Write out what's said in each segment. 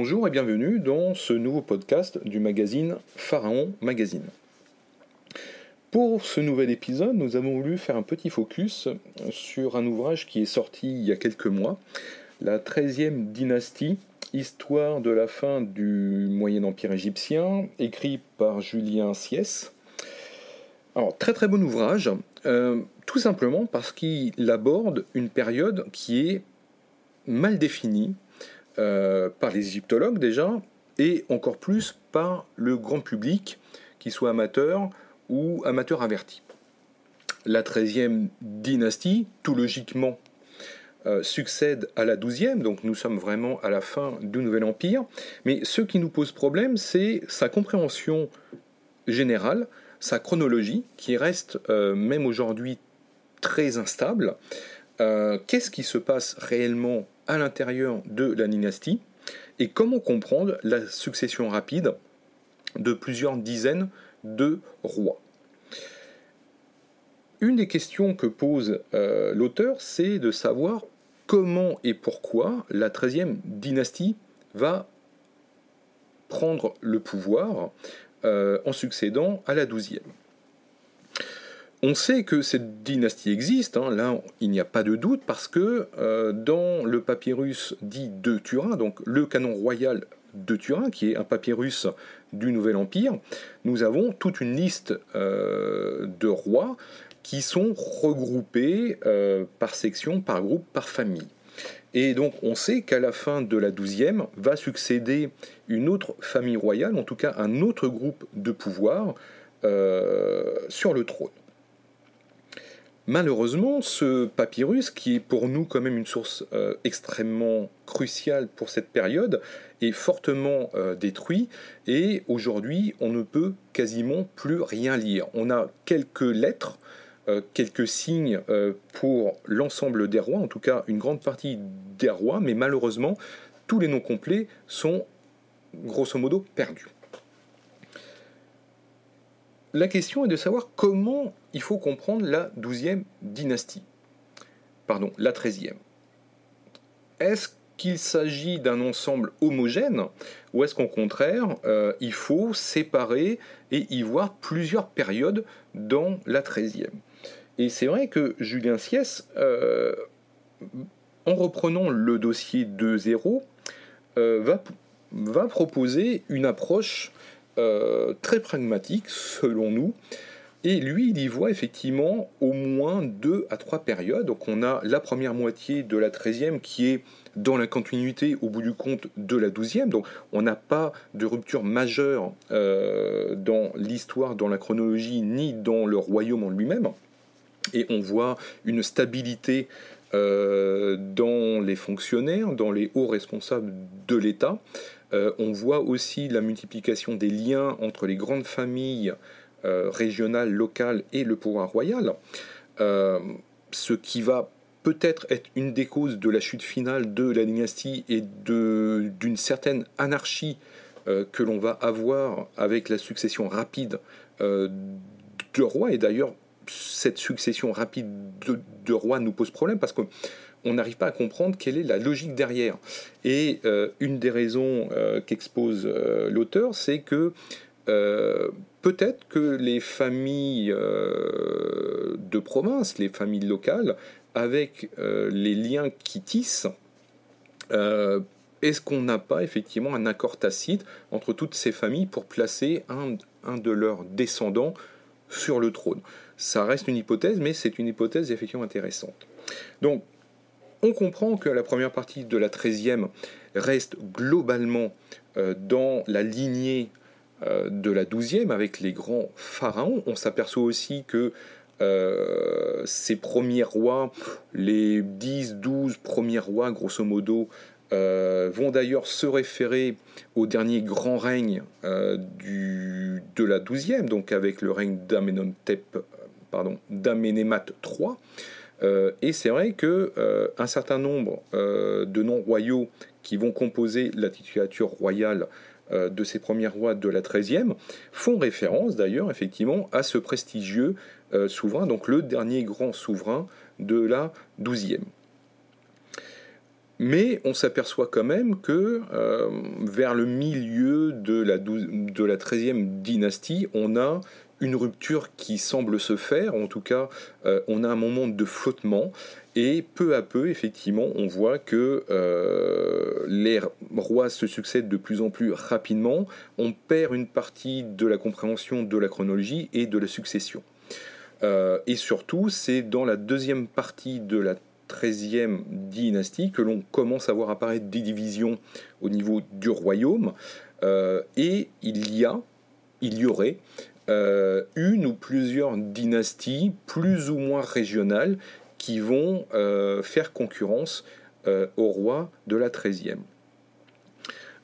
Bonjour et bienvenue dans ce nouveau podcast du magazine Pharaon Magazine. Pour ce nouvel épisode, nous avons voulu faire un petit focus sur un ouvrage qui est sorti il y a quelques mois, La 13e dynastie, histoire de la fin du Moyen Empire égyptien, écrit par Julien Siès. Alors, très très bon ouvrage, euh, tout simplement parce qu'il aborde une période qui est mal définie, euh, par les égyptologues déjà, et encore plus par le grand public, qu'il soit amateur ou amateur averti. La 13e dynastie, tout logiquement, euh, succède à la 12e, donc nous sommes vraiment à la fin du Nouvel Empire, mais ce qui nous pose problème, c'est sa compréhension générale, sa chronologie, qui reste euh, même aujourd'hui très instable. Qu'est-ce qui se passe réellement à l'intérieur de la dynastie et comment comprendre la succession rapide de plusieurs dizaines de rois. Une des questions que pose euh, l'auteur, c'est de savoir comment et pourquoi la 13e dynastie va prendre le pouvoir euh, en succédant à la 12e. On sait que cette dynastie existe, hein. là il n'y a pas de doute, parce que euh, dans le papyrus dit de Turin, donc le canon royal de Turin, qui est un papyrus du Nouvel Empire, nous avons toute une liste euh, de rois qui sont regroupés euh, par section, par groupe, par famille. Et donc on sait qu'à la fin de la douzième va succéder une autre famille royale, en tout cas un autre groupe de pouvoir sur le trône. Malheureusement, ce papyrus, qui est pour nous quand même une source euh, extrêmement cruciale pour cette période, est fortement euh, détruit et aujourd'hui on ne peut quasiment plus rien lire. On a quelques lettres, euh, quelques signes pour l'ensemble des rois, en tout cas une grande partie des rois, mais malheureusement tous les noms complets sont grosso modo perdus. La question est de savoir comment il faut comprendre la douzième dynastie. Pardon, la treizième. Est-ce qu'il s'agit d'un ensemble homogène ou est-ce qu'au contraire, euh, il faut séparer et y voir plusieurs périodes dans la treizième? Et c'est vrai que Julien Siès, euh, en reprenant le dossier 2.0, euh, va proposer une approche euh, très pragmatique, selon nous. Et lui, il y voit effectivement au moins deux à trois périodes. Donc on a la première moitié de la 13e qui est dans la continuité au bout du compte de la 12e. Donc on n'a pas de rupture majeure euh, dans l'histoire, dans la chronologie, ni dans le royaume en lui-même. Et on voit une stabilité euh, dans les fonctionnaires, dans les hauts responsables de l'État. Euh, on voit aussi la multiplication des liens entre les grandes familles euh, régionales, locales et le pouvoir royal, euh, ce qui va peut-être être une des causes de la chute finale de la dynastie et d'une certaine anarchie que l'on va avoir avec la succession rapide de rois. Et d'ailleurs, cette succession rapide de rois nous pose problème parce que on n'arrive pas à comprendre quelle est la logique derrière. Et euh, une des raisons euh, qu'expose euh, l'auteur, c'est que peut-être que les familles de province, les familles locales, avec les liens qui tissent, est-ce qu'on n'a pas effectivement un accord tacite entre toutes ces familles pour placer un, un de leurs descendants sur le trône? Ça reste une hypothèse, mais c'est une hypothèse effectivement intéressante. Donc, on comprend que la première partie de la 13e reste globalement euh, dans la lignée euh, de la 12e avec les grands pharaons. On s'aperçoit aussi que euh, ces premiers rois, les 10-12 premiers rois, grosso modo, vont d'ailleurs se référer au dernier grand règne de la 12e, donc avec le règne d'Amenemhat III. Euh, et c'est vrai que euh, un certain nombre euh, de noms royaux qui vont composer la titulature royale de ces premiers rois de la XIIIe font référence d'ailleurs effectivement à ce prestigieux souverain, donc le dernier grand souverain de la XIIe. mais on s'aperçoit quand même que vers le milieu de la, de la 13e dynastie, on a une rupture qui semble se faire, en tout cas on a un moment de flottement, et peu à peu, effectivement, on voit que euh, les rois se succèdent de plus en plus rapidement. On perd une partie de la compréhension de la chronologie et de la succession. Euh, et surtout, c'est dans la deuxième partie de la 13e dynastie que l'on commence à voir apparaître des divisions au niveau du royaume. Euh, et il y a, il y aurait une ou plusieurs dynasties plus ou moins régionales qui vont euh, faire concurrence euh, au roi de la 13e.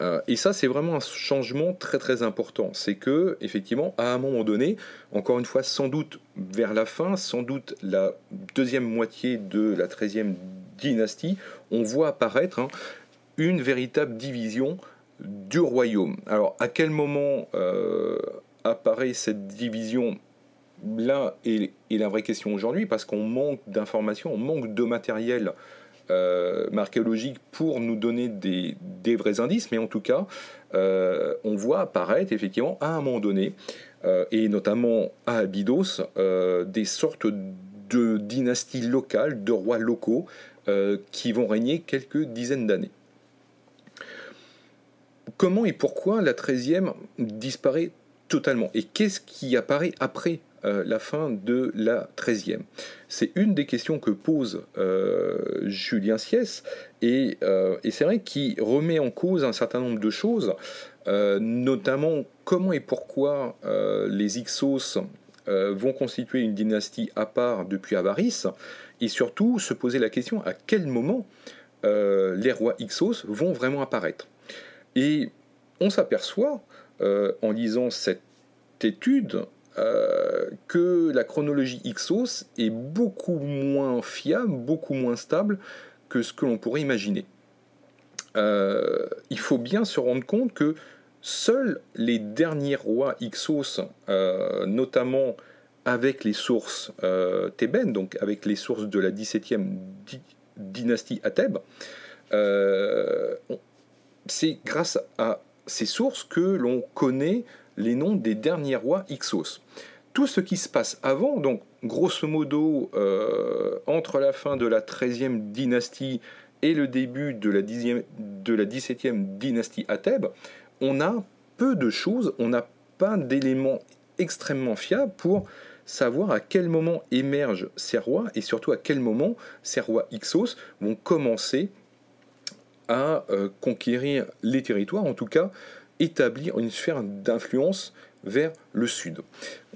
Euh, et ça, c'est vraiment un changement très très important. C'est que, effectivement, à un moment donné, encore une fois, sans doute vers la fin, sans doute la deuxième moitié de la 13e dynastie, on voit apparaître hein, une véritable division du royaume. Alors, à quel moment apparaît cette division là est, la vraie question aujourd'hui, parce qu'on manque d'informations, on manque de matériel euh, archéologique pour nous donner des, vrais indices, mais en tout cas, euh, on voit apparaître effectivement à un moment donné, euh, et notamment à Abydos, des sortes de dynasties locales, de rois locaux, qui vont régner quelques dizaines d'années. Comment et pourquoi la 13e disparaît totalement Et qu'est-ce qui apparaît après euh, la fin de la 13e C'est une des questions que pose euh, Julien Siès, euh, et, c'est vrai qu'il remet en cause un certain nombre de choses, notamment comment et pourquoi les Ixos vont constituer une dynastie à part depuis Avaris, et surtout se poser la question à quel moment les rois Ixos vont vraiment apparaître. Et on s'aperçoit, en lisant cette étude, euh, que la chronologie Ixos est beaucoup moins fiable, beaucoup moins stable que ce que l'on pourrait imaginer. Euh, il faut bien se rendre compte que seuls les derniers rois Ixos, euh, notamment avec les sources thébaines, donc avec les sources de la 17e dynastie à Thèbes, c'est grâce à ces sources que l'on connaît les noms des derniers rois Ixos. Tout ce qui se passe avant, donc grosso modo euh, entre la fin de la 13e dynastie et le début de la, 10e, de la 17e dynastie à Thèbes, on a peu de choses, on n'a pas d'éléments extrêmement fiables pour savoir à quel moment émergent ces rois et surtout à quel moment ces rois Ixos vont commencer à euh, conquérir les territoires, en tout cas établir une sphère d'influence vers le sud.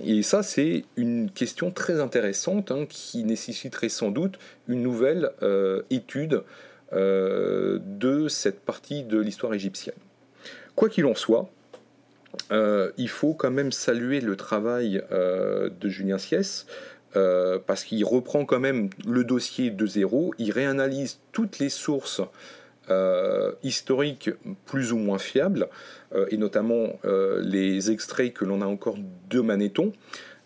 Et ça, c'est une question très intéressante hein, qui nécessiterait sans doute une nouvelle euh, étude euh, de cette partie de l'histoire égyptienne. Quoi qu'il en soit, il faut quand même saluer le travail de Julien Siès, parce qu'il reprend quand même le dossier de zéro, il réanalyse toutes les sources euh, historiques plus ou moins fiables, euh, et notamment euh, les extraits que l'on a encore de Manéthon.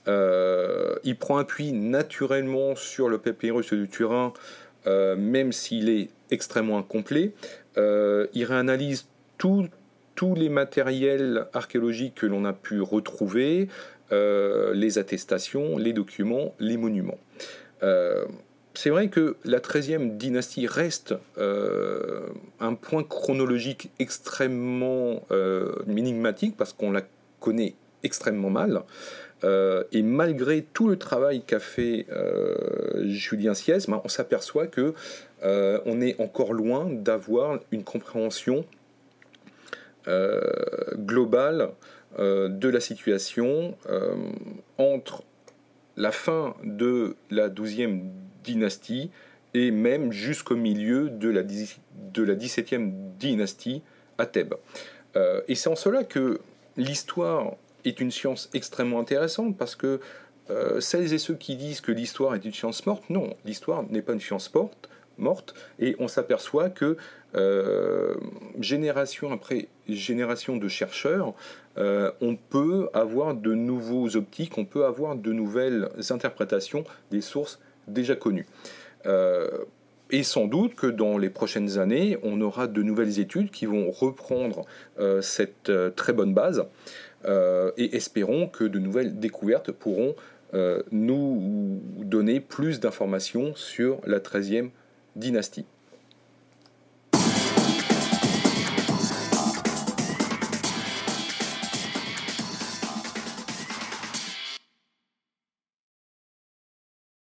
il prend appui naturellement sur le papyrus du Turin, même s'il est extrêmement incomplet. il réanalyse tous les matériels archéologiques que l'on a pu retrouver, les attestations, les documents, les monuments c'est vrai que la 13e dynastie reste euh, un point chronologique extrêmement euh, énigmatique parce qu'on la connaît extrêmement mal. Euh, et malgré tout le travail qu'a fait Julien Siès, ben, on s'aperçoit que on est encore loin d'avoir une compréhension globale de la situation entre la fin de la 12e dynastie et même jusqu'au milieu de la, de la 17e dynastie à Thèbes. Euh, et c'est en cela que l'histoire est une science extrêmement intéressante parce que euh, celles et ceux qui disent que l'histoire est une science morte, non, l'histoire n'est pas une science morte, morte et on s'aperçoit que euh, génération après génération de chercheurs, on peut avoir de nouveaux optiques, on peut avoir de nouvelles interprétations des sources déjà connu. Euh, et sans doute que dans les prochaines années, on aura de nouvelles études qui vont reprendre cette très bonne base et espérons que de nouvelles découvertes pourront nous donner plus d'informations sur la 13e dynastie.